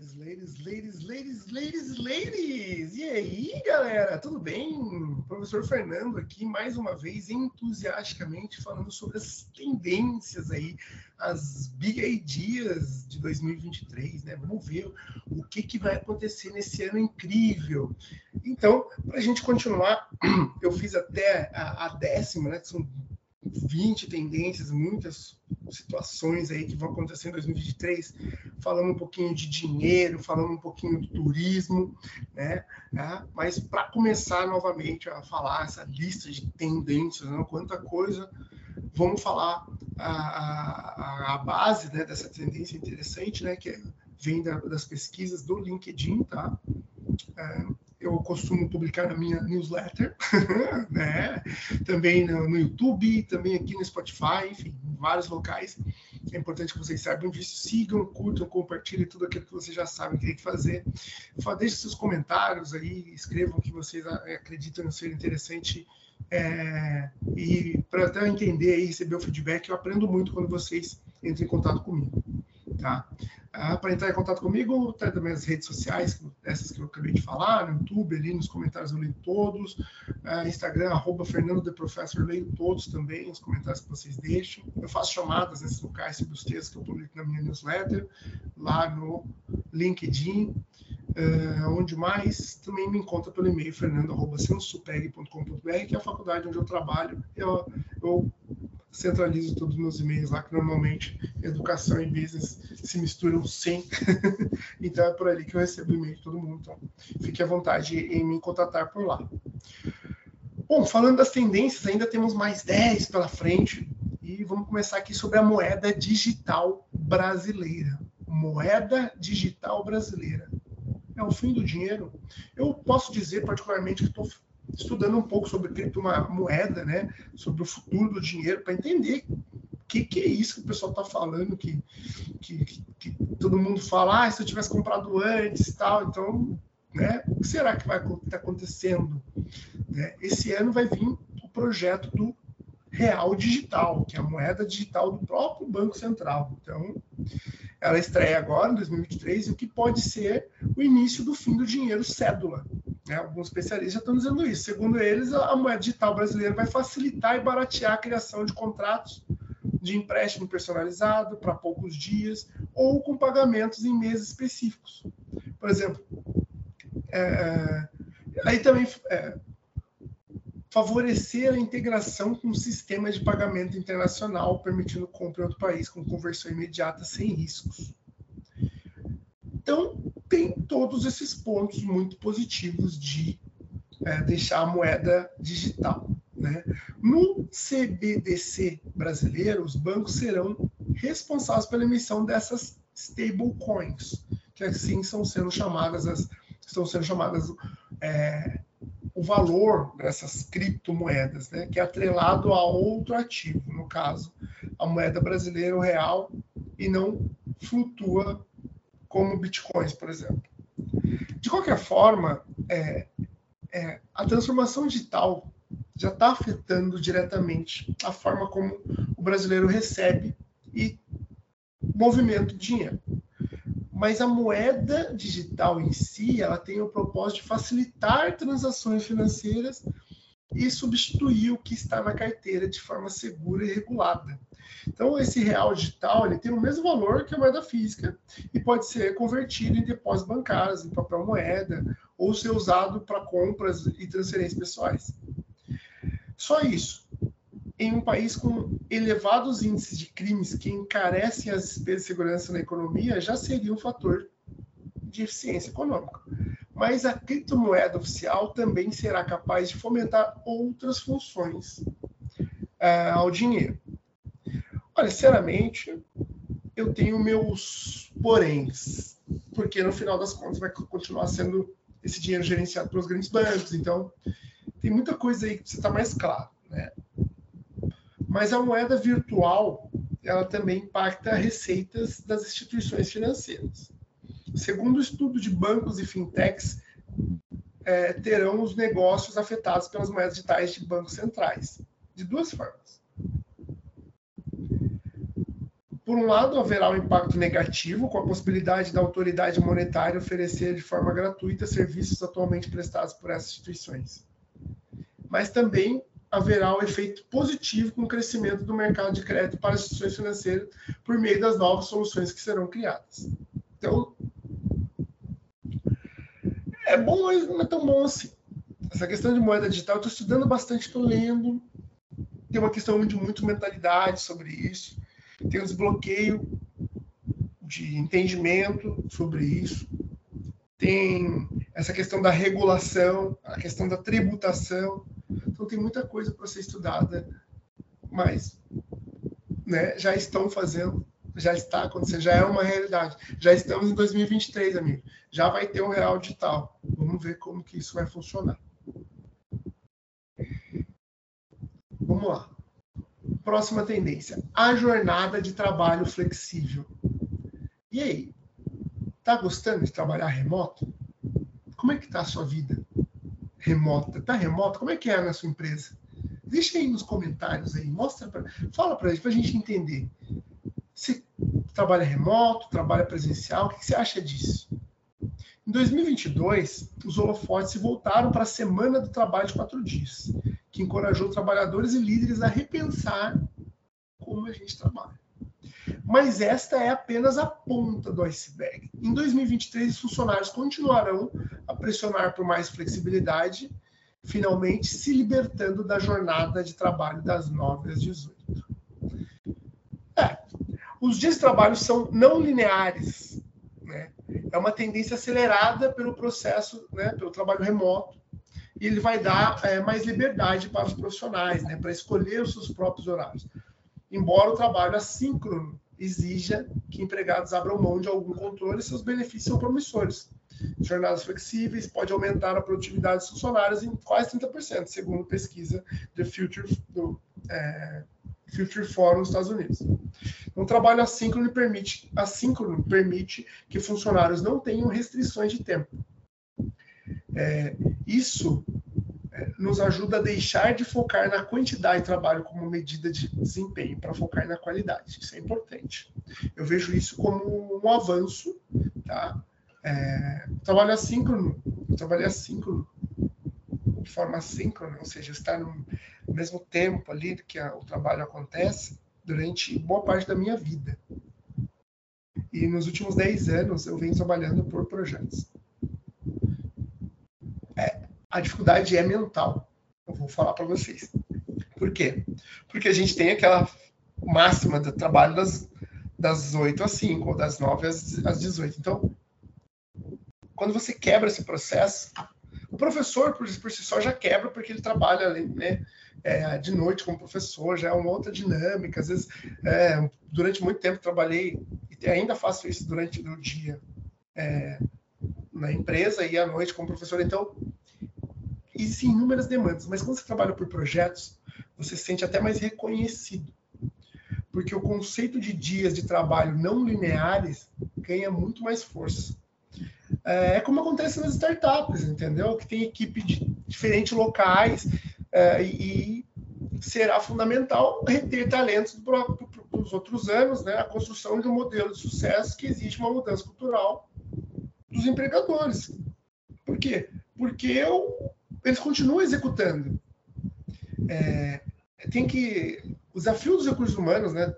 Ladies, ladies, ladies, ladies, ladies! E aí, galera, tudo bem? Professor Fernando aqui, mais uma vez, entusiasticamente falando sobre as tendências aí, as big ideas de 2023, né? Vamos ver o que, que vai acontecer nesse ano incrível. Então, para a gente continuar, eu fiz até a, a décima, né? São 20 tendências, muitas situações aí que vão acontecer em 2023, falando um pouquinho de dinheiro, falando um pouquinho do turismo, né? É, mas para começar novamente a falar essa lista de tendências, né? quanta coisa, vamos falar a, a, a base né, dessa tendência interessante, né? Que vem da, das pesquisas do LinkedIn, tá? É, eu costumo publicar na minha newsletter, né? também no, no, YouTube, também aqui no Spotify, enfim, em vários locais. É importante que vocês saibam disso. Sigam, curtam, compartilhem tudo aquilo que vocês já sabem que tem que fazer. Deixem seus comentários aí, escrevam o que vocês acreditam ser interessante. É, e para até entender e receber o feedback, eu aprendo muito quando vocês entram em contato comigo. Tá? Ah, para entrar em contato comigo, tá também as redes sociais, essas que eu acabei de falar, no YouTube, ali nos comentários eu leio todos, ah, Instagram, arroba Fernando de Professor, leio todos também, os comentários que vocês deixam. Eu faço chamadas nesses locais sobre os textos que eu publico na minha newsletter, lá no LinkedIn, uh, onde mais também me encontra pelo e-mail fernando.sensupeg.com.br, que é a faculdade onde eu trabalho. Eu, eu centralizo todos os meus e-mails lá, que normalmente educação e business se misturam sim. então é por ali que eu recebo e-mail de todo mundo. Então fique à vontade em me contatar por lá. Bom, falando das tendências, ainda temos mais 10 pela frente. E vamos começar aqui sobre a moeda digital brasileira. Moeda digital brasileira. É o fim do dinheiro. Eu posso dizer, particularmente, que estou estudando um pouco sobre criptomoeda, né? Sobre o futuro do dinheiro, para entender o que, que é isso que o pessoal está falando, que, que, que, todo mundo fala, ah, se eu tivesse comprado antes tal, então, né? O que será que vai estar tá acontecendo? Né? Esse ano vai vir o projeto do real digital, que é a moeda digital do próprio Banco Central. Então, ela estreia agora, em 2023, e o que pode ser o início do fim do dinheiro cédula. Né? Alguns especialistas já estão dizendo isso. Segundo eles, a moeda digital brasileira vai facilitar e baratear a criação de contratos de empréstimo personalizado para poucos dias ou com pagamentos em meses específicos. Por exemplo, é, aí também é, favorecer a integração com o sistema de pagamento internacional, permitindo compra em outro país com conversão imediata sem riscos. Então, tem todos esses pontos muito positivos de é, deixar a moeda digital. Né? No CBDC brasileiro, os bancos serão responsáveis pela emissão dessas stablecoins, que assim são sendo chamadas as, estão sendo chamadas é, o valor dessas criptomoedas, né, que é atrelado a outro ativo, no caso, a moeda brasileira, o real, e não flutua como bitcoins, por exemplo. De qualquer forma, é, é, a transformação digital já está afetando diretamente a forma como o brasileiro recebe e movimenta o dinheiro. Mas a moeda digital em si, ela tem o propósito de facilitar transações financeiras e substituir o que está na carteira de forma segura e regulada. Então, esse real digital ele tem o mesmo valor que a moeda física e pode ser convertido em depósitos bancários, em papel moeda, ou ser usado para compras e transferências pessoais. Só isso. Em um país com elevados índices de crimes que encarecem as despesas de segurança na economia, já seria um fator de eficiência econômica. Mas a criptomoeda oficial também será capaz de fomentar outras funções uh, ao dinheiro. Olha, sinceramente, eu tenho meus poréns, porque no final das contas vai continuar sendo esse dinheiro gerenciado pelos grandes bancos, então tem muita coisa aí que precisa estar mais claro, né? Mas a moeda virtual, ela também impacta receitas das instituições financeiras. Segundo o estudo de bancos e fintechs, é, terão os negócios afetados pelas moedas digitais de bancos centrais, de duas formas Por um lado, haverá um impacto negativo, com a possibilidade da autoridade monetária oferecer de forma gratuita serviços atualmente prestados por essas instituições. Mas também haverá um efeito positivo com o crescimento do mercado de crédito para as instituições financeiras por meio das novas soluções que serão criadas. Então, é bom, mas não é tão bom assim. Essa questão de moeda digital, eu estou estudando bastante, estou lendo. Tem uma questão de muito mentalidade sobre isso. Tem um desbloqueio de entendimento sobre isso. Tem essa questão da regulação, a questão da tributação. Então tem muita coisa para ser estudada, mas né, já estão fazendo, já está acontecendo, já é uma realidade. Já estamos em 2023, amigo. Já vai ter um real digital. Vamos ver como que isso vai funcionar. Vamos lá. Próxima tendência: a jornada de trabalho flexível. E aí? Tá gostando de trabalhar remoto? Como é que tá a sua vida? remota. Tá remota? Como é que é na sua empresa? Deixa aí nos comentários aí, mostra para, fala para gente, para a gente entender. Você trabalha remoto, trabalha presencial, o que você acha disso? Em 2022, os holofotes se voltaram para a Semana do Trabalho de Quatro Dias, que encorajou trabalhadores e líderes a repensar como a gente trabalha. Mas esta é apenas a ponta do iceberg. Em 2023, os funcionários continuarão a pressionar por mais flexibilidade, finalmente se libertando da jornada de trabalho das 9 às 18. É, os dias de trabalho são não lineares. Né? É uma tendência acelerada pelo processo, né, pelo trabalho remoto, e ele vai dar é, mais liberdade para os profissionais, né, para escolher os seus próprios horários. Embora o trabalho assíncrono exija que empregados abram mão de algum controle, seus benefícios são promissores. Jornadas flexíveis pode aumentar a produtividade dos funcionários em quase 30%, segundo pesquisa do Future, do, é, Future Forum nos Estados Unidos. Então, o trabalho assíncrono permite, assíncrono permite que funcionários não tenham restrições de tempo. É, isso nos ajuda a deixar de focar na quantidade de trabalho como medida de desempenho, para focar na qualidade. Isso é importante. Eu vejo isso como um avanço, tá? É, trabalho assíncrono, trabalho assíncrono, de forma assíncrona, ou seja, estar no mesmo tempo ali que a, o trabalho acontece durante boa parte da minha vida. E nos últimos 10 anos eu venho trabalhando por projetos a dificuldade é mental. Eu vou falar para vocês. Por quê? Porque a gente tem aquela máxima do trabalho das, das 8 às 5, ou das 9 às, às 18. Então, quando você quebra esse processo, o professor, por, por si só, já quebra, porque ele trabalha né, é, de noite como professor, já é uma outra dinâmica. Às vezes, é, durante muito tempo, trabalhei, e ainda faço isso durante o dia é, na empresa e à noite como professor. Então, existem inúmeras demandas, mas quando você trabalha por projetos, você se sente até mais reconhecido. Porque o conceito de dias de trabalho não lineares ganha muito mais força. É, é como acontece nas startups, entendeu? Que tem equipe de diferentes locais é, e será fundamental reter talentos para os outros anos, né? A construção de um modelo de sucesso que exige uma mudança cultural dos empregadores. Por quê? Porque eu, eles continuam executando. É, tem que. O desafio dos recursos humanos, né,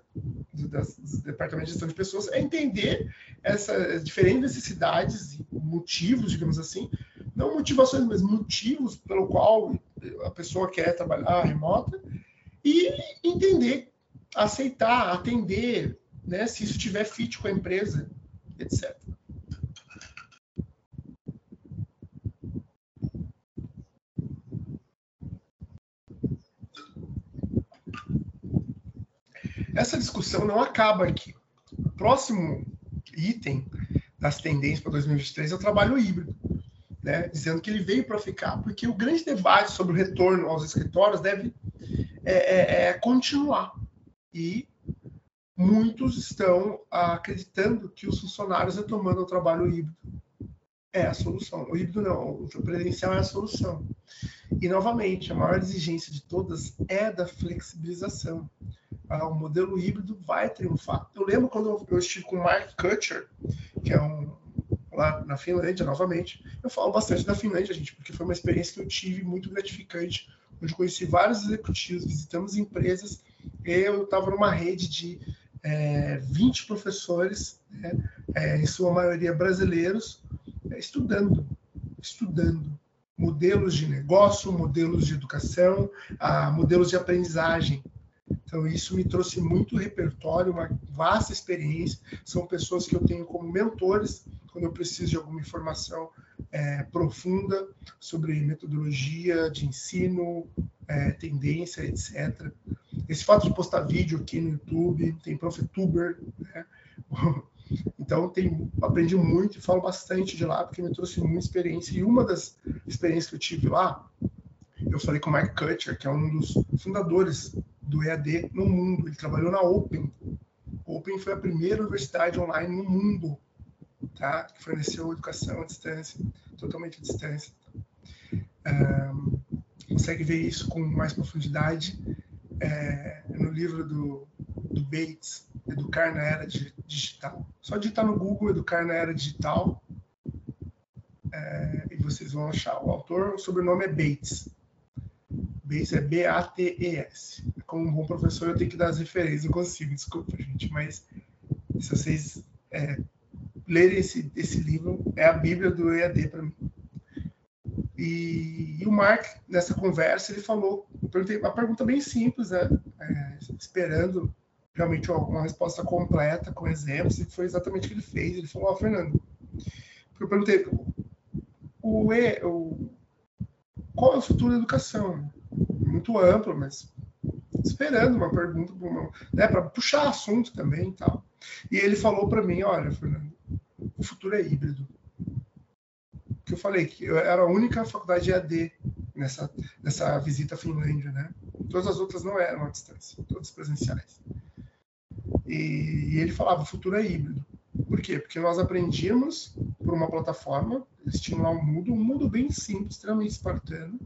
das, dos departamentos de gestão de pessoas, é entender essas diferentes necessidades e motivos, digamos assim, não motivações, mas motivos pelo qual a pessoa quer trabalhar remota e entender, aceitar, atender, né, se isso tiver fit com a empresa, etc. Essa discussão não acaba aqui. O próximo item das tendências para 2023 é o trabalho híbrido, né? dizendo que ele veio para ficar, porque o grande debate sobre o retorno aos escritórios deve é, é, é continuar. E muitos estão acreditando que os funcionários retomando o trabalho híbrido é a solução. O híbrido não, o presencial é a solução. E, novamente, a maior exigência de todas é da flexibilização ah, o modelo híbrido vai triunfar. Eu lembro quando eu estive com o Mark Kutcher, que é um lá na Finlândia, novamente. Eu falo bastante da Finlândia, gente, porque foi uma experiência que eu tive muito gratificante, onde conheci vários executivos, visitamos empresas. Eu estava numa rede de é, 20 professores, né, é, em sua maioria brasileiros, é, estudando, estudando modelos de negócio, modelos de educação, a, modelos de aprendizagem. Então, isso me trouxe muito repertório, uma vasta experiência. São pessoas que eu tenho como mentores quando eu preciso de alguma informação é, profunda sobre metodologia de ensino, é, tendência, etc. Esse fato de postar vídeo aqui no YouTube, tem Profetuber, né? Então, tem, aprendi muito e falo bastante de lá, porque me trouxe muita experiência. E uma das experiências que eu tive lá, eu falei com o Mike Kutcher, que é um dos fundadores do EAD no mundo. Ele trabalhou na Open. Open foi a primeira universidade online no mundo tá? que forneceu educação à distância, totalmente à distância. Um, consegue ver isso com mais profundidade é, no livro do, do Bates, Educar na Era Digital. Só digitar no Google Educar na Era Digital é, e vocês vão achar. O autor, o sobrenome é Bates. Bates é B-A-T-E-S. Como um bom professor, eu tenho que dar as referências. Não consigo, desculpa, gente, mas se vocês é, lerem esse, esse livro, é a Bíblia do EAD para mim. E, e, o Mark, nessa conversa, ele falou, eu perguntei uma pergunta bem simples, né? É, esperando realmente uma resposta completa, com exemplos, e foi exatamente o que ele fez. Ele falou, ó, oh, Fernando, eu perguntei, o, o, qual é o futuro da educação? Muito amplo, mas esperando uma pergunta para né, puxar assunto também e tal. E ele falou para mim, olha, Fernando, o futuro é híbrido que eu falei que eu era a única faculdade EAD nessa, nessa visita à Finlândia, né? Todas as outras não eram à distância, todas presenciais. E, e ele falava, o futuro é híbrido. Por quê? Porque nós aprendíamos por uma plataforma, eles tinham lá um Moodle, um Moodle bem simples, extremamente espartano,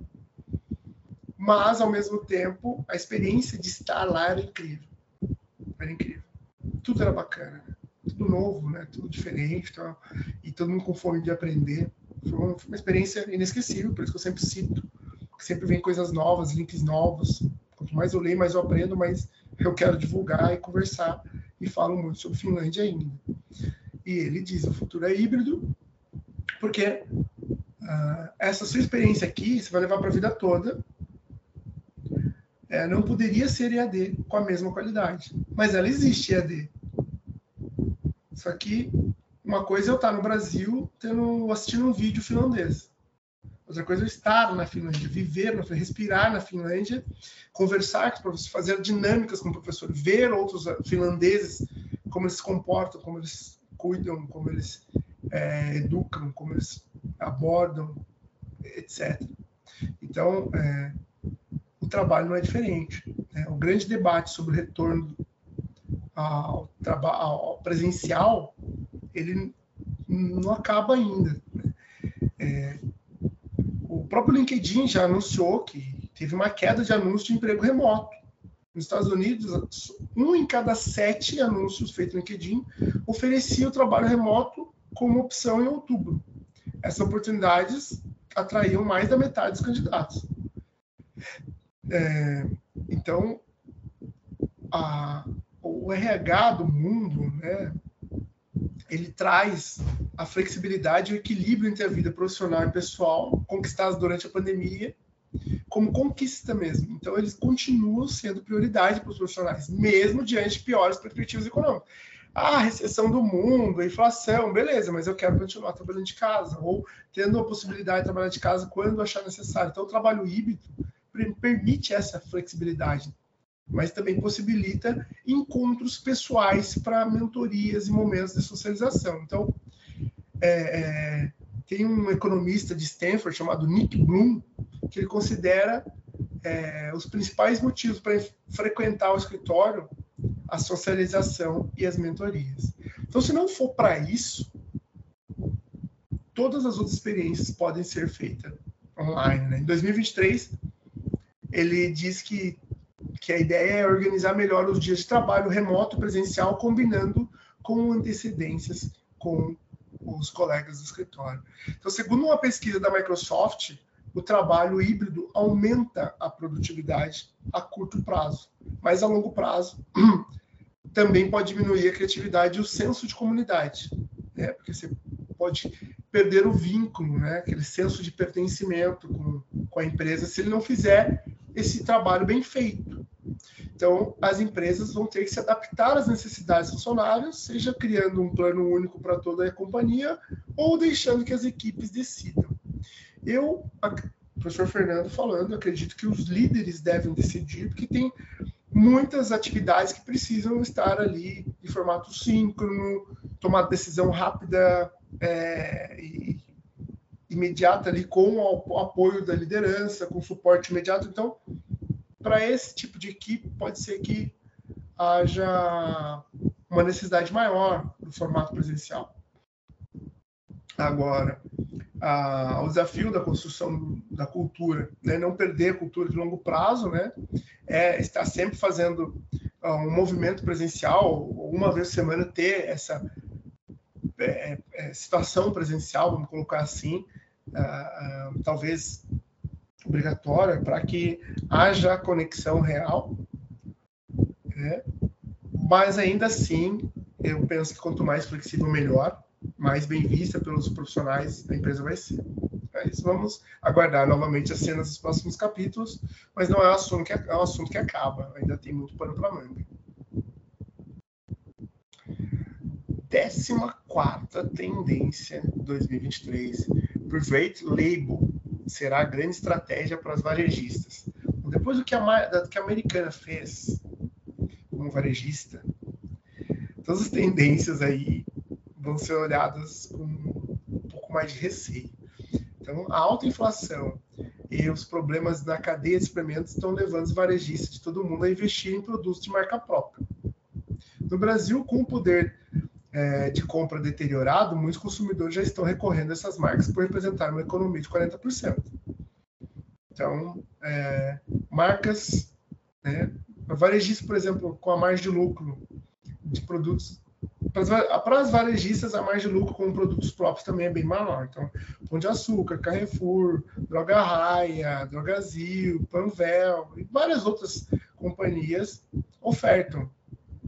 mas, ao mesmo tempo, a experiência de estar lá era incrível. Era incrível. Tudo era bacana, né? tudo novo, né? tudo diferente, tal, e todo mundo com fome de aprender. Foi uma, foi uma experiência inesquecível, por isso que eu sempre cito, sempre vem coisas novas, links novos. Quanto mais eu leio, mais eu aprendo, mais eu quero divulgar e conversar e falo muito sobre Finlândia ainda. E ele diz: o futuro é híbrido, porque uh, essa sua experiência aqui você vai levar para a vida toda. É, não poderia ser EAD com a mesma qualidade, mas ela existe EAD. Só que uma coisa é eu estar no Brasil tendo, assistindo um vídeo finlandês. Outra coisa é estar na Finlândia, viver, na, respirar na Finlândia, conversar com os professores, fazer dinâmicas com o professor, ver outros finlandeses, como eles se comportam, como eles cuidam, como eles é, educam, como eles abordam, etc. Então, é, o trabalho não é diferente. Né? O grande debate sobre o retorno ao, ao presencial ele não acaba ainda. Né? É, o próprio LinkedIn já anunciou que teve uma queda de anúncios de emprego remoto. Nos Estados Unidos, um em cada sete anúncios feitos no LinkedIn oferecia o trabalho remoto como opção em outubro. Essas oportunidades atraíam mais da metade dos candidatos. É, então, a, o RH do mundo, né, ele traz a flexibilidade e o equilíbrio entre a vida profissional e pessoal conquistados durante a pandemia como conquista mesmo. Então, eles continuam sendo prioridade para os profissionais, mesmo diante de piores perspectivas econômicas. Ah, a recessão do mundo, a inflação, beleza, mas eu quero continuar trabalhando de casa, ou tendo a possibilidade de trabalhar de casa quando achar necessário. Então, o trabalho híbrido permite essa flexibilidade mas também possibilita encontros pessoais para mentorias e momentos de socialização. Então, é, é, tem um economista de Stanford chamado Nick Bloom que ele considera é, os principais motivos para frequentar o escritório a socialização e as mentorias. Então, se não for para isso, todas as outras experiências podem ser feitas online. Né? Em 2023, ele diz que que a ideia é organizar melhor os dias de trabalho remoto presencial, combinando com antecedências com os colegas do escritório. Então, segundo uma pesquisa da Microsoft, o trabalho híbrido aumenta a produtividade a curto prazo, mas a longo prazo também pode diminuir a criatividade e o senso de comunidade, né? porque você pode perder o vínculo, né? aquele senso de pertencimento com, com a empresa, se ele não fizer esse trabalho bem feito. Então, as empresas vão ter que se adaptar às necessidades dos funcionários, seja criando um plano único para toda a companhia ou deixando que as equipes decidam. Eu, professor Fernando falando, acredito que os líderes devem decidir, porque tem muitas atividades que precisam estar ali de formato síncrono, tomar decisão rápida é, e imediata ali com o apoio da liderança, com suporte imediato. Então, para esse tipo de equipe, pode ser que haja uma necessidade maior do formato presencial. Agora, a, o desafio da construção da cultura, né? não perder a cultura de longo prazo, né? é estar sempre fazendo uh, um movimento presencial, uma vez por semana ter essa é, é, situação presencial, vamos colocar assim, uh, uh, talvez obrigatória, para que haja conexão real. Né? Mas ainda assim, eu penso que quanto mais flexível, melhor mais bem vista pelos profissionais da empresa vai ser. É isso. Vamos aguardar novamente as cenas dos próximos capítulos, mas não é um assunto que, é um assunto que acaba, ainda tem muito pano para manga. Décima quarta tendência 2023. Private Label será a grande estratégia para as varejistas. Depois do que a, do que a americana fez como varejista, todas as tendências aí vão ser olhadas com um pouco mais de receio. Então, a alta inflação e os problemas na cadeia de suplementos estão levando os varejistas de todo mundo a investir em produtos de marca própria. No Brasil, com o poder é, de compra deteriorado, muitos consumidores já estão recorrendo a essas marcas por representar uma economia de 40%. Então, é, marcas, né, varejistas, por exemplo, com a margem de lucro de produtos para as varejistas, a margem de lucro com produtos próprios também é bem maior. Então, Pão de Açúcar, Carrefour, Droga Raia, Drogazil, Panvel e várias outras companhias ofertam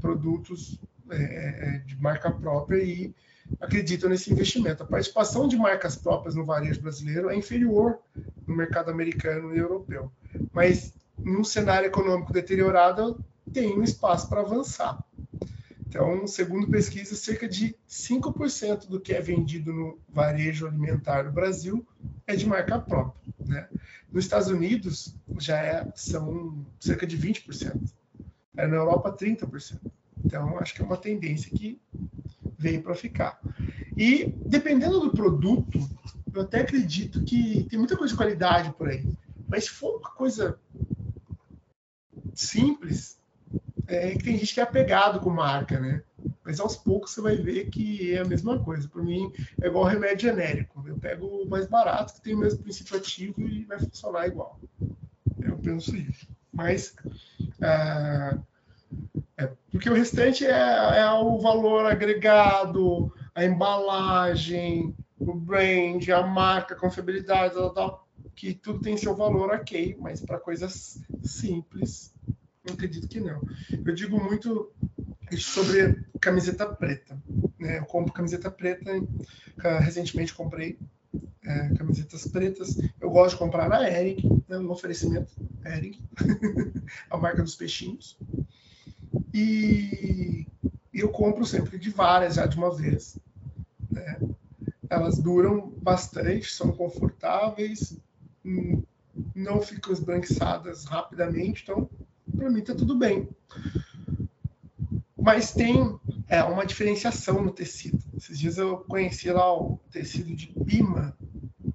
produtos é, é, de marca própria e acreditam nesse investimento. A participação de marcas próprias no varejo brasileiro é inferior no mercado americano e europeu. Mas, num cenário econômico deteriorado, tem um espaço para avançar. Então, segundo pesquisa, cerca de 5% do que é vendido no varejo alimentar no Brasil é de marca própria. Né? Nos Estados Unidos, já é, são cerca de 20%. É, na Europa, 30%. Então, acho que é uma tendência que veio para ficar. E, dependendo do produto, eu até acredito que tem muita coisa de qualidade por aí. Mas se for uma coisa simples, é que tem gente que é apegado com marca, né? Mas aos poucos você vai ver que é a mesma coisa. Para mim, é igual remédio genérico. Eu pego o mais barato, que tem o mesmo princípio ativo e vai funcionar igual. Eu penso isso. Mas. Ah, é, porque o restante é, é o valor agregado, a embalagem, o brand, a marca, a confiabilidade, tal, tal, que tudo tem seu valor ok, mas para coisas simples eu acredito que não. Eu digo muito sobre camiseta preta. Né? Eu compro camiseta preta, recentemente comprei é, camisetas pretas. Eu gosto de comprar na Eric, né? um oferecimento Eric, a marca dos peixinhos. E eu compro sempre de várias já de uma vez. Né? Elas duram bastante, são confortáveis, hum, não ficam esbranquiçadas rapidamente, então para mim tá tudo bem. Mas tem é, uma diferenciação no tecido. Esses dias eu conheci lá o tecido de Pima,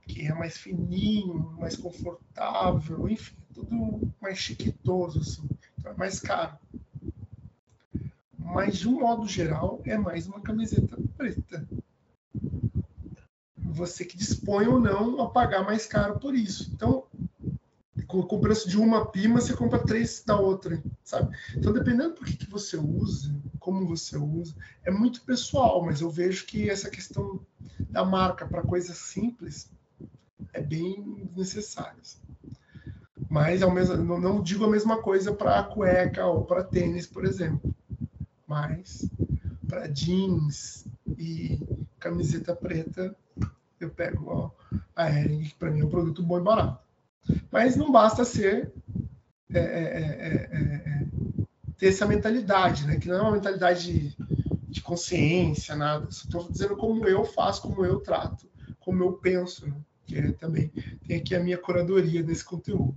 que é mais fininho, mais confortável, enfim, tudo mais chiquitoso, assim. Então é mais caro. Mas, de um modo geral, é mais uma camiseta preta. Você que dispõe ou não a pagar mais caro por isso. Então, com, o preço de uma pima, você compra três da outra. sabe? Então, dependendo do que, que você usa, como você usa, é muito pessoal, mas eu vejo que essa questão da marca para coisas simples é bem necessária. Mas ao mesmo, não, digo a mesma coisa para cueca ou para tênis, por exemplo. Mas para jeans e camiseta preta, eu pego ó, a Ering, que para mim é um produto bom e barato. Mas não basta ser é, é, é, ter essa mentalidade, né? Que não é uma mentalidade de, de consciência, nada. Estou dizendo como eu faço, como eu trato, como eu penso, né? que é, também tem aqui a minha curadoria desse conteúdo.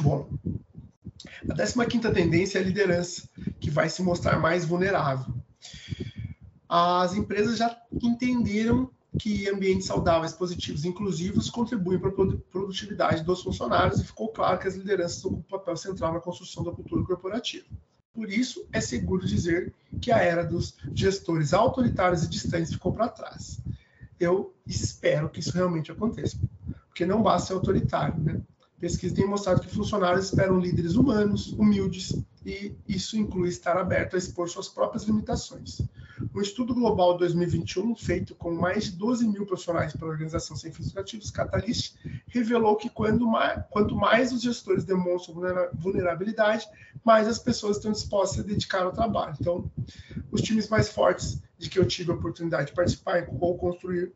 Bom, a 15 tendência é a liderança, que vai se mostrar mais vulnerável. As empresas já entenderam que ambientes saudáveis, positivos e inclusivos contribuem para a produtividade dos funcionários e ficou claro que as lideranças ocupam um papel central na construção da cultura corporativa. Por isso, é seguro dizer que a era dos gestores autoritários e distantes ficou para trás. Eu espero que isso realmente aconteça, porque não basta ser autoritário, né? Pesquisas têm mostrado que funcionários esperam líderes humanos, humildes, e isso inclui estar aberto a expor suas próprias limitações. Um estudo global de 2021, feito com mais de 12 mil profissionais pela organização sem fins lucrativos, Catalyst, revelou que mais, quanto mais os gestores demonstram vulnerabilidade, mais as pessoas estão dispostas a dedicar ao trabalho. Então, os times mais fortes de que eu tive a oportunidade de participar ou construir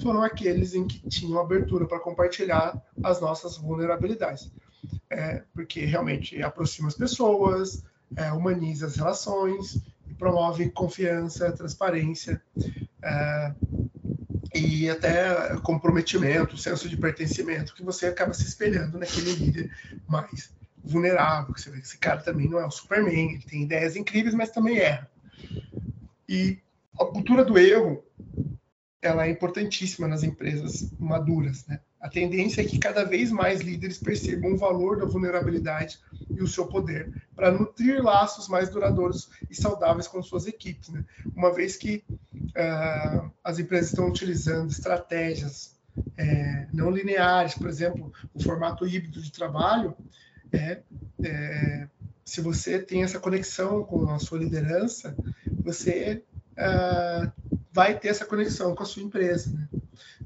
foram aqueles em que tinham abertura para compartilhar as nossas vulnerabilidades. É, porque realmente aproxima as pessoas, é, humaniza as relações, promove confiança, transparência é, e até comprometimento, senso de pertencimento, que você acaba se espelhando naquele líder mais vulnerável. Você vê que esse cara também não é o Superman, ele tem ideias incríveis, mas também erra. E a cultura do erro ela é importantíssima nas empresas maduras. Né? A tendência é que cada vez mais líderes percebam o valor da vulnerabilidade e o seu poder para nutrir laços mais duradouros e saudáveis com suas equipes. Né? Uma vez que uh, as empresas estão utilizando estratégias é, não lineares, por exemplo, o formato híbrido de trabalho, é, é, se você tem essa conexão com a sua liderança, você uh, vai ter essa conexão com a sua empresa.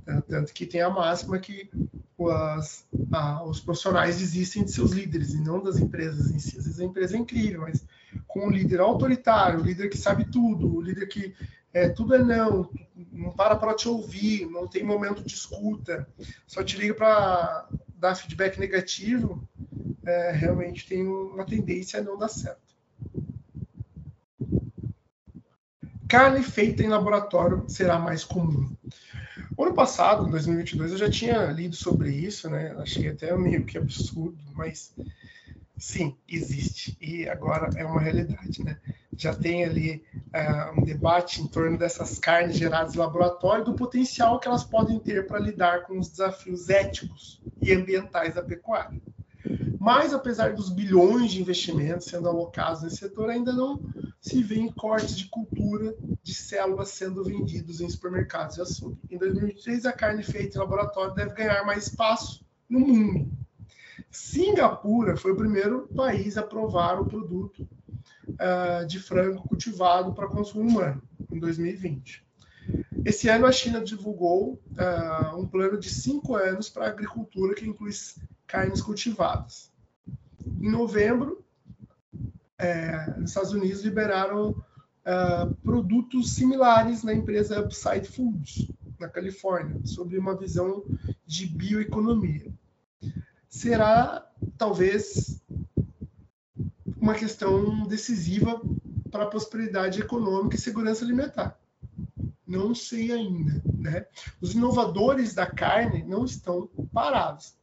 Né? Tanto que tem a máxima que as, a, os profissionais desistem de seus líderes e não das empresas em si. Às vezes a empresa é incrível, mas com um líder autoritário, um líder que sabe tudo, um líder que é, tudo é não, não para para te ouvir, não tem momento de escuta, só te liga para dar feedback negativo, é, realmente tem uma tendência a não dar certo. Carne feita em laboratório será mais comum. Ano passado, em 2022, eu já tinha lido sobre isso, né? Achei até meio que absurdo, mas sim, existe. E agora é uma realidade, né? Já tem ali uh, um debate em torno dessas carnes geradas em laboratório, do potencial que elas podem ter para lidar com os desafios éticos e ambientais da pecuária. Mas, apesar dos bilhões de investimentos sendo alocados nesse setor, ainda não se vê cortes de cultura de células sendo vendidos em supermercados de açougue. Em 2023, a carne feita em laboratório deve ganhar mais espaço no mundo. Singapura foi o primeiro país a aprovar o produto uh, de frango cultivado para consumo humano, em 2020. Esse ano, a China divulgou uh, um plano de cinco anos para a agricultura que inclui carnes cultivadas. Em novembro, é, nos Estados Unidos liberaram uh, produtos similares na empresa Upside Foods, na Califórnia, sobre uma visão de bioeconomia. Será, talvez, uma questão decisiva para a prosperidade econômica e segurança alimentar. Não sei ainda. Né? Os inovadores da carne não estão parados.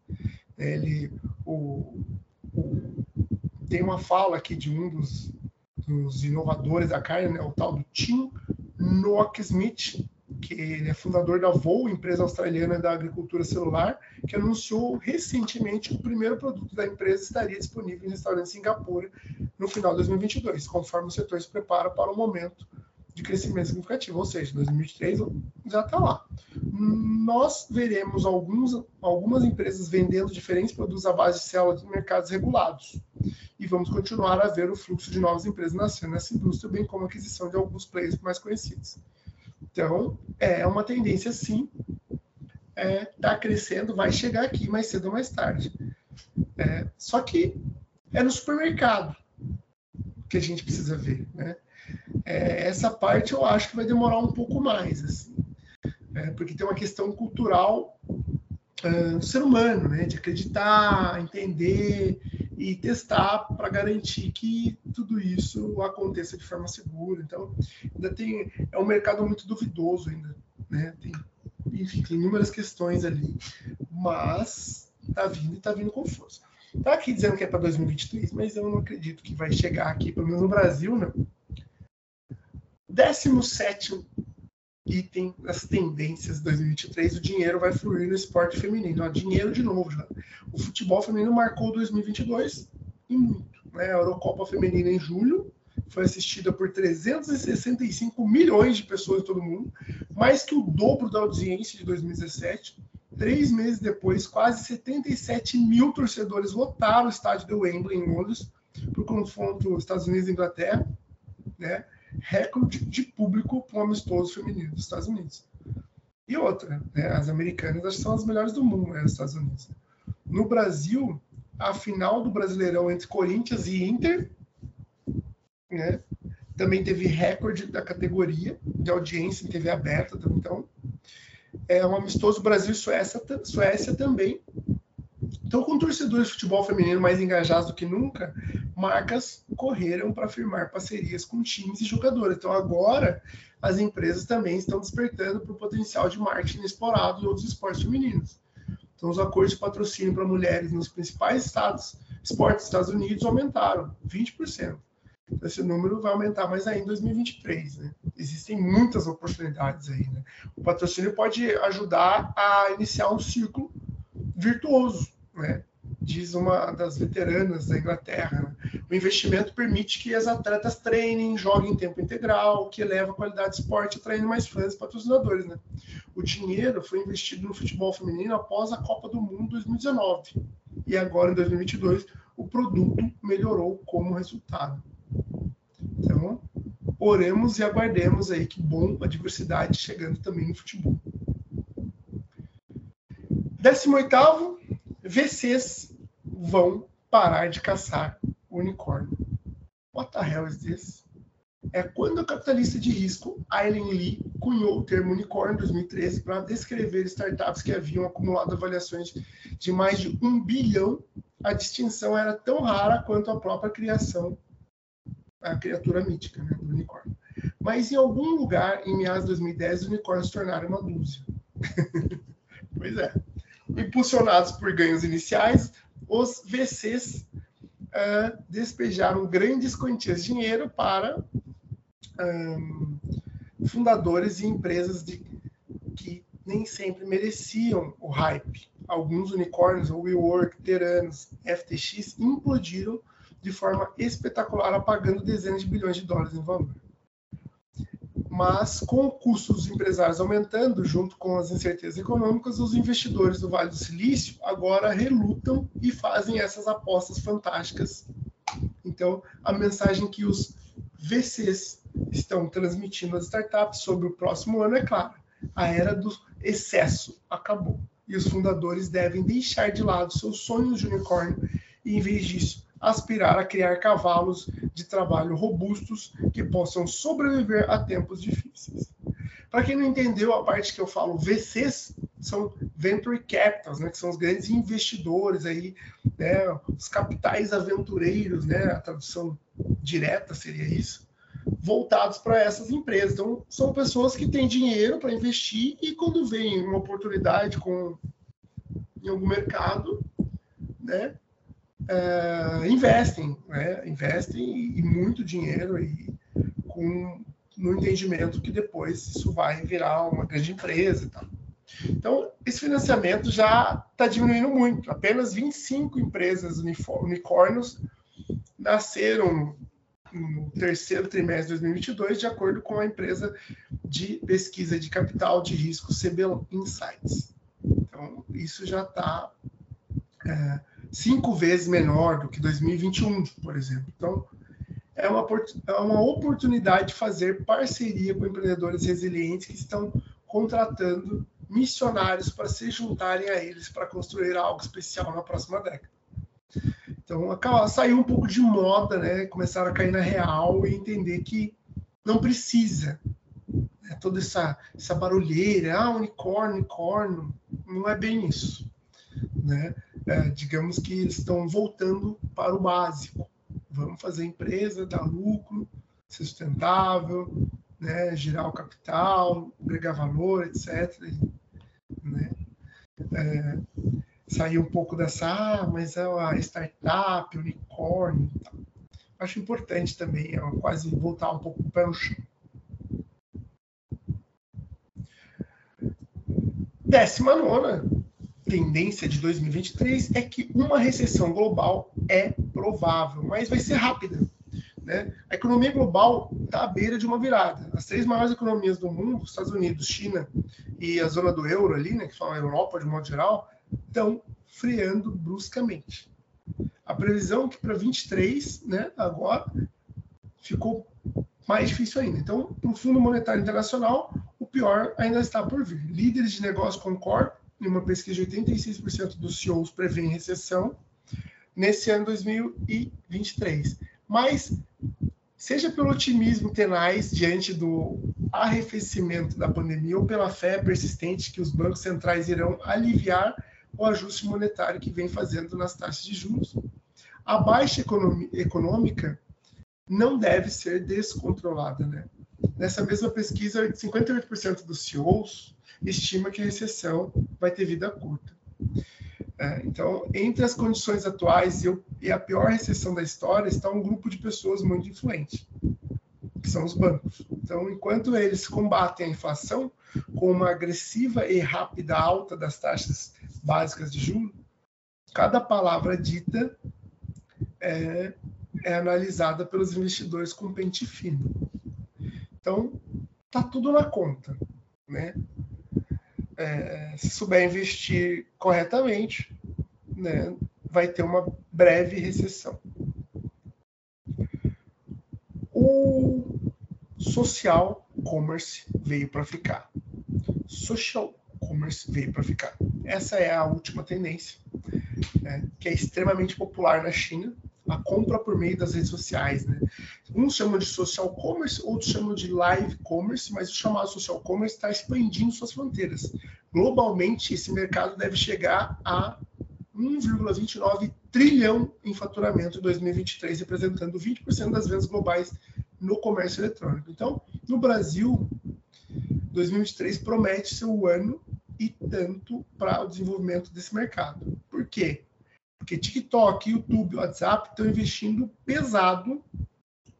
Ele, o, tem uma fala aqui de um dos, dos inovadores da carne, né, o tal do Tim Noak Smith, que ele é fundador da Voo, empresa australiana da agricultura celular, que anunciou recentemente que o primeiro produto da empresa estaria disponível em restaurantes em Singapura no final de 2022, conforme o setor se prepara para o momento de crescimento significativo, ou seja, 2023 já está lá. Nós veremos alguns, algumas empresas vendendo diferentes produtos à base de células em mercados regulados. E vamos continuar a ver o fluxo de novas empresas nascendo nessa indústria, bem como a aquisição de alguns players mais conhecidos. Então, é uma tendência sim, está é, tá crescendo, vai chegar aqui mais cedo ou mais tarde. É, só que é no supermercado que a gente precisa ver, né? É, essa parte eu acho que vai demorar um pouco mais, assim, é, porque tem uma questão cultural do ser humano, né? De acreditar, entender e testar para garantir que tudo isso aconteça de forma segura. Então, ainda tem é um mercado muito duvidoso ainda, né? Tem, enfim, tem inúmeras questões ali, mas tá vindo e tá vindo com força. Tá aqui dizendo que é para 2023, mas eu não acredito que vai chegar aqui, pelo menos no Brasil, não. 17 item das tendências de 2023, o dinheiro vai fluir no esporte feminino. Ó, dinheiro de novo já. O futebol feminino marcou 2022 e muito. Né? A Eurocopa Feminina em julho foi assistida por 365 milhões de pessoas em todo mundo, mais que o dobro da audiência de 2017. Três meses depois, quase 77 mil torcedores lotaram o estádio de Wembley, em Londres, para o confronto Estados Unidos e Inglaterra, né? Recorde de público para um amistoso feminino dos Estados Unidos. E outra, né? as americanas são as melhores do mundo, né, nos Estados Unidos. No Brasil, a final do Brasileirão entre Corinthians e Inter, né? também teve recorde da categoria de audiência em TV aberta, então é um amistoso Brasil Suécia, Suécia também. Então, com torcedores de futebol feminino mais engajados do que nunca, marcas correram para firmar parcerias com times e jogadores. Então, agora, as empresas também estão despertando para o potencial de marketing explorado em outros esportes femininos. Então, os acordos de patrocínio para mulheres nos principais estados, esportes dos Estados Unidos aumentaram 20%. Esse número vai aumentar mais ainda em 2023. Né? Existem muitas oportunidades aí. Né? O patrocínio pode ajudar a iniciar um ciclo virtuoso, né? Diz uma das veteranas da Inglaterra. O investimento permite que as atletas treinem, joguem em tempo integral, que eleva a qualidade de esporte, atraindo mais fãs e patrocinadores. Né? O dinheiro foi investido no futebol feminino após a Copa do Mundo 2019. E agora, em 2022, o produto melhorou como resultado. Então, oremos e aguardemos aí que bom a diversidade chegando também no futebol. 18º, VCs vão parar de caçar unicórnio. What the hell is this? É quando o capitalista de risco Aileen Lee cunhou o termo unicórnio em 2013 para descrever startups que haviam acumulado avaliações de mais de um bilhão, a distinção era tão rara quanto a própria criação a criatura mítica né, do unicórnio. Mas em algum lugar, em meados de 2010, os unicórnios se tornaram uma dúzia. pois é. Impulsionados por ganhos iniciais, os VCs uh, ah, despejaram grandes quantias de dinheiro para um, fundadores e empresas de, que nem sempre mereciam o hype. Alguns unicórnios, WeWork, Teranos, FTX, implodiram de forma espetacular, apagando dezenas de bilhões de dólares em valor. Mas, com custos dos empresários aumentando, junto com as incertezas econômicas, os investidores do Vale do Silício agora relutam e fazem essas apostas fantásticas. Então, a mensagem que os VCs estão transmitindo às startups sobre o próximo ano é clara: a era do excesso acabou. E os fundadores devem deixar de lado seus sonhos de unicórnio e, em vez disso, aspirar a criar cavalos de trabalho robustos que possam sobreviver a tempos difíceis. Para quem não entendeu a parte que eu falo, VCs são venture capitals, né, que são os grandes investidores aí, né, os capitais aventureiros, né, a tradução direta seria isso, voltados para essas empresas. Então, são pessoas que têm dinheiro para investir e quando vem uma oportunidade com em algum mercado, né, uh, investem, né? investem e muito dinheiro e com no entendimento que depois isso vai virar uma grande empresa e tal. Então, esse financiamento já está diminuindo muito. Apenas 25 empresas unicórnios nasceram no terceiro trimestre de 2022, de acordo com a empresa de pesquisa de capital de risco CB Insights. Então, isso já está é, cinco vezes menor do que 2021, por exemplo. Então, é uma, é uma oportunidade de fazer parceria com empreendedores resilientes que estão contratando missionários para se juntarem a eles para construir algo especial na próxima década. Então, saiu um pouco de moda, né? Começaram a cair na real e entender que não precisa. Né? Toda essa, essa barulheira, ah, unicórnio, unicórnio, não é bem isso. Né? É, digamos que eles estão voltando para o básico. Vamos fazer empresa, dar lucro, ser sustentável, né? girar o capital, agregar valor, etc. Né? É, sair um pouco dessa, ah, mas é a startup, unicórnio e tal. Acho importante também, é quase voltar um pouco para o chão. Décima nona tendência de 2023 é que uma recessão global é provável, mas vai ser rápida. Né? A economia global está à beira de uma virada. As três maiores economias do mundo, Estados Unidos, China e a zona do euro ali, né, que são a Europa de modo geral, estão freando bruscamente. A previsão é que para 23, né, agora, ficou mais difícil ainda. Então, para o Fundo Monetário Internacional, o pior ainda está por vir. Líderes de negócio concordam, em uma pesquisa de 86% dos CEOs prevêem recessão nesse ano 2023. Mas, seja pelo otimismo tenaz diante do arrefecimento da pandemia ou pela fé persistente que os bancos centrais irão aliviar o ajuste monetário que vem fazendo nas taxas de juros. A baixa econômica não deve ser descontrolada. Né? Nessa mesma pesquisa, 58% dos CEOs estima que a recessão vai ter vida curta. É, então, entre as condições atuais e, o, e a pior recessão da história está um grupo de pessoas muito influente, que são os bancos. Então, enquanto eles combatem a inflação com uma agressiva e rápida alta das taxas básicas de juros, cada palavra dita é, é analisada pelos investidores com pente fino. Então, tá tudo na conta, né? É, se souber investir corretamente, né, vai ter uma breve recessão. O social commerce veio para ficar. Social commerce veio para ficar. Essa é a última tendência, né, que é extremamente popular na China, a compra por meio das redes sociais. Né? Uns chamam de social commerce, outros chamam de live commerce, mas o chamado social commerce está expandindo suas fronteiras. Globalmente, esse mercado deve chegar a 1,29 trilhão em faturamento em 2023, representando 20% das vendas globais no comércio eletrônico. Então, no Brasil, 2023 promete ser o ano e tanto para o desenvolvimento desse mercado. Por quê? Porque TikTok, YouTube, WhatsApp estão investindo pesado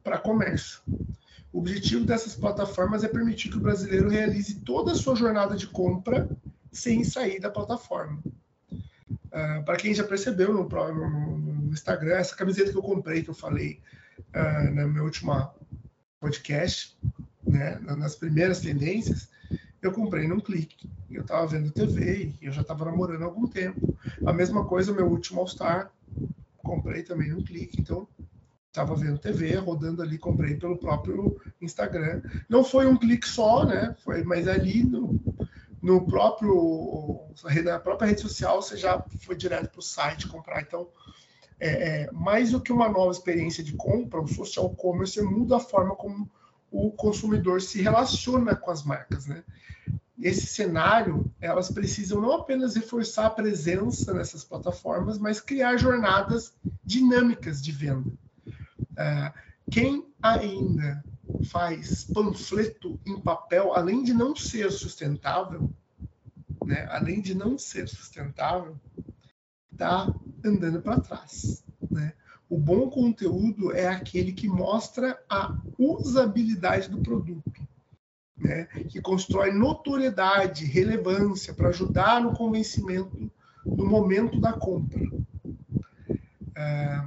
para comércio. O objetivo dessas plataformas é permitir que o brasileiro realize toda a sua jornada de compra sem sair da plataforma. Uh, para quem já percebeu no, no, no, Instagram, essa camiseta que eu comprei, que eu falei uh, no meu último podcast, né, nas primeiras tendências, eu comprei num clique. Eu estava vendo TV e eu já estava namorando há algum tempo. A mesma coisa, meu último All-Star, comprei também num clique. Então, estava vendo TV, rodando ali, comprei pelo próprio Instagram. Não foi um clique só, né? Foi, mas ali no, no próprio na própria rede social você já foi direto para o site comprar. Então, é, é, mais do que uma nova experiência de compra, o social commerce muda a forma como o consumidor se relaciona com as marcas, né? Esse cenário, elas precisam não apenas reforçar a presença nessas plataformas, mas criar jornadas dinâmicas de venda. Uh, quem ainda faz panfleto em papel, além de não ser sustentável, né, além de não ser sustentável, está andando para trás. Né? O bom conteúdo é aquele que mostra a usabilidade do produto, né? que constrói notoriedade, relevância para ajudar no convencimento no momento da compra. É,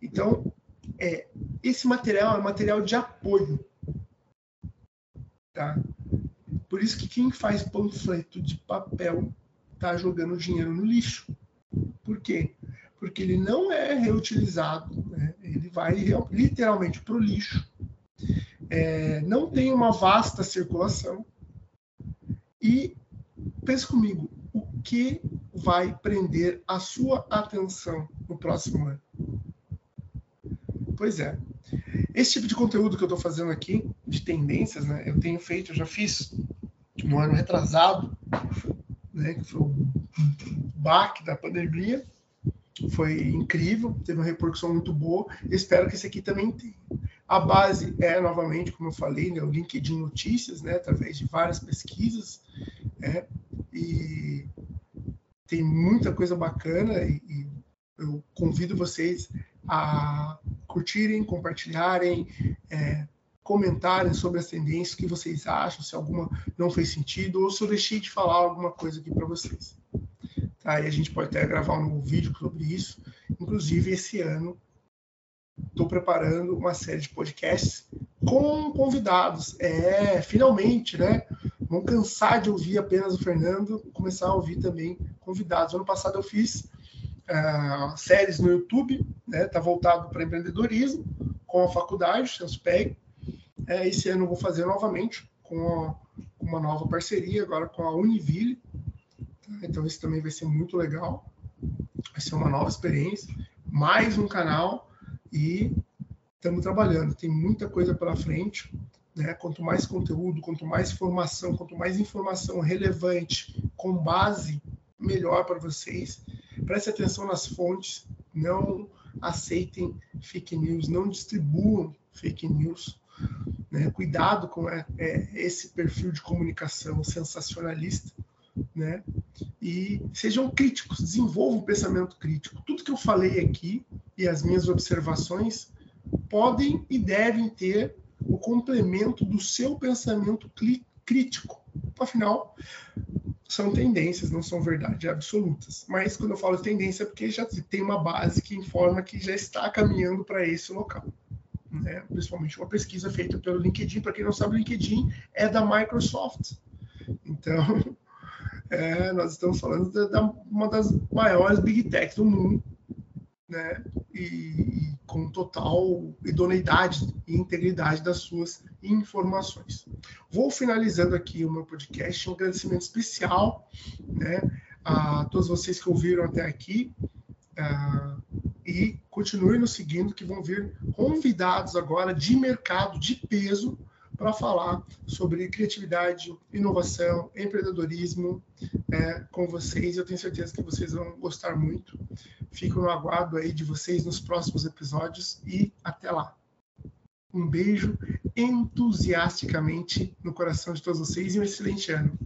então, é, esse material é material de apoio. Tá? Por isso que quem faz panfleto de papel está jogando dinheiro no lixo. Por quê? Porque ele não é reutilizado, né? ele vai literalmente para o lixo. É, não tem uma vasta circulação. E pense comigo, o que vai prender a sua atenção no próximo ano? Pois é. Esse tipo de conteúdo que eu estou fazendo aqui, de tendências, né, eu tenho feito, eu já fiz no ano retrasado, né, que foi o baque da pandemia. Foi incrível, teve uma repercussão muito boa. Espero que esse aqui também tenha. A base é, novamente, como eu falei, né, o LinkedIn Notícias, né, através de várias pesquisas. É, e tem muita coisa bacana e, e eu convido vocês a curtirem, compartilharem, é, comentarem sobre as tendências, o que vocês acham, se alguma não fez sentido, ou se eu deixei de falar alguma coisa aqui para vocês. Tá? E a gente pode até gravar um novo vídeo sobre isso. Inclusive, esse ano, estou preparando uma série de podcasts com convidados. É, finalmente, né? Vão cansar de ouvir apenas o Fernando, começar a ouvir também convidados. Ano passado eu fiz uh, séries no YouTube, né? Tá voltado para empreendedorismo com a faculdade, Transpeg. É, esse ano eu vou fazer novamente com, a, uma nova parceria agora com a Univille. Então isso também vai ser muito legal. Vai ser uma nova experiência, mais um canal e estamos trabalhando. Tem muita coisa pela frente. Né? Quanto mais conteúdo, quanto mais informação, quanto mais informação relevante com base, melhor para vocês. Preste atenção nas fontes, não aceitem fake news, não distribuam fake news. Né? Cuidado com é, é, esse perfil de comunicação sensacionalista. Né? E sejam críticos, desenvolvam um pensamento crítico. Tudo que eu falei aqui e as minhas observações podem e devem ter o complemento do seu pensamento crítico. Afinal, são tendências, não são verdades absolutas. Mas quando eu falo tendência é porque já tem uma base que informa que já está caminhando para esse local né? principalmente uma pesquisa feita pelo LinkedIn. Para quem não sabe, o LinkedIn é da Microsoft. Então, é, nós estamos falando de, de, uma das maiores big techs do mundo, né? E, e, com total idoneidade e integridade das suas informações. Vou finalizando aqui o meu podcast, um agradecimento especial, né? A todos vocês que ouviram até aqui. Uh, e continue nos seguindo, que vão vir convidados agora de mercado, de peso, para falar sobre criatividade, inovação, empreendedorismo é, com vocês. Eu tenho certeza que vocês vão gostar muito. Fico no aguardo aí de vocês nos próximos episódios e até lá. Um beijo entusiasticamente no coração de todos vocês e um excelente ano.